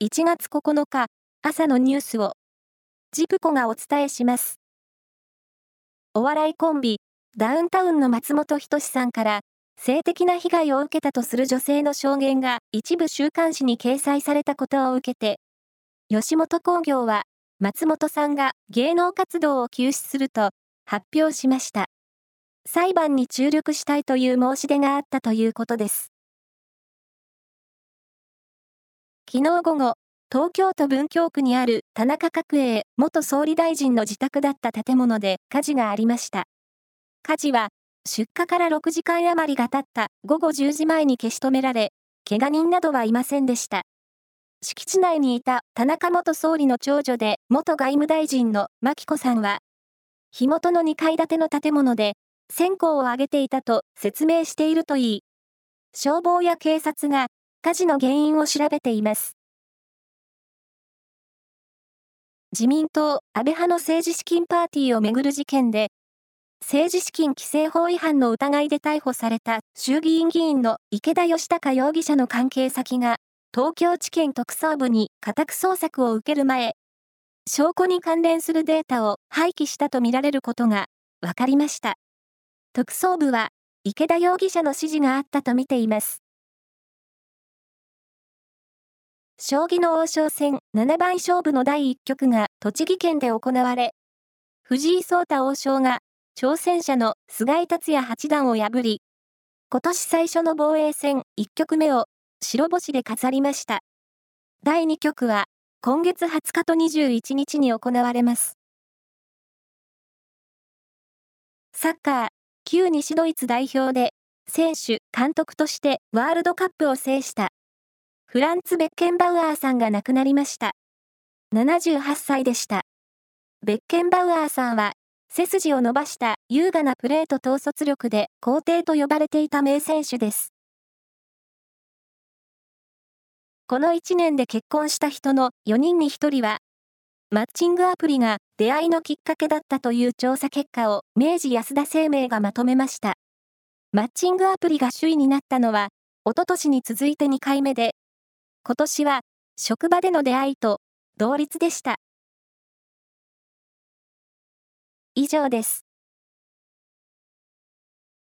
1月9日朝のニュースをジプコがお伝えします。お笑いコンビダウンタウンの松本人志さんから性的な被害を受けたとする女性の証言が一部週刊誌に掲載されたことを受けて吉本興業は松本さんが芸能活動を休止すると発表しました。裁判に注力したいという申し出があったということです。昨日午後、東京都文京区にある田中角栄元総理大臣の自宅だった建物で火事がありました。火事は出火から6時間余りが経った午後10時前に消し止められ、怪我人などはいませんでした。敷地内にいた田中元総理の長女で元外務大臣の牧子さんは、火元の2階建ての建物で線香を上げていたと説明しているといい、消防や警察が火事の原因を調べています。自民党安倍派の政治資金パーティーをめぐる事件で、政治資金規正法違反の疑いで逮捕された衆議院議員の池田義孝容疑者の関係先が、東京地検特捜部に家宅捜索を受ける前、証拠に関連するデータを廃棄したとみられることが分かりました。特捜部は池田容疑者の指示があったとみています。将棋の王将戦七番勝負の第1局が栃木県で行われ、藤井聡太王将が挑戦者の菅井達也八段を破り、今年最初の防衛戦1局目を白星で飾りました。第2局は今月20日と21日に行われます。サッカー、旧西ドイツ代表で選手、監督としてワールドカップを制したフランツ・ベッケンバウアーさんが亡くなりました。78歳でした。ベッケンバウアーさんは、背筋を伸ばした優雅なプレーと統率力で皇帝と呼ばれていた名選手です。この1年で結婚した人の4人に1人は、マッチングアプリが出会いのきっかけだったという調査結果を明治安田生命がまとめました。マッチングアプリが首位になったのは、おととしに続いて2回目で、今年は職場での出会いと同率でした。以上です。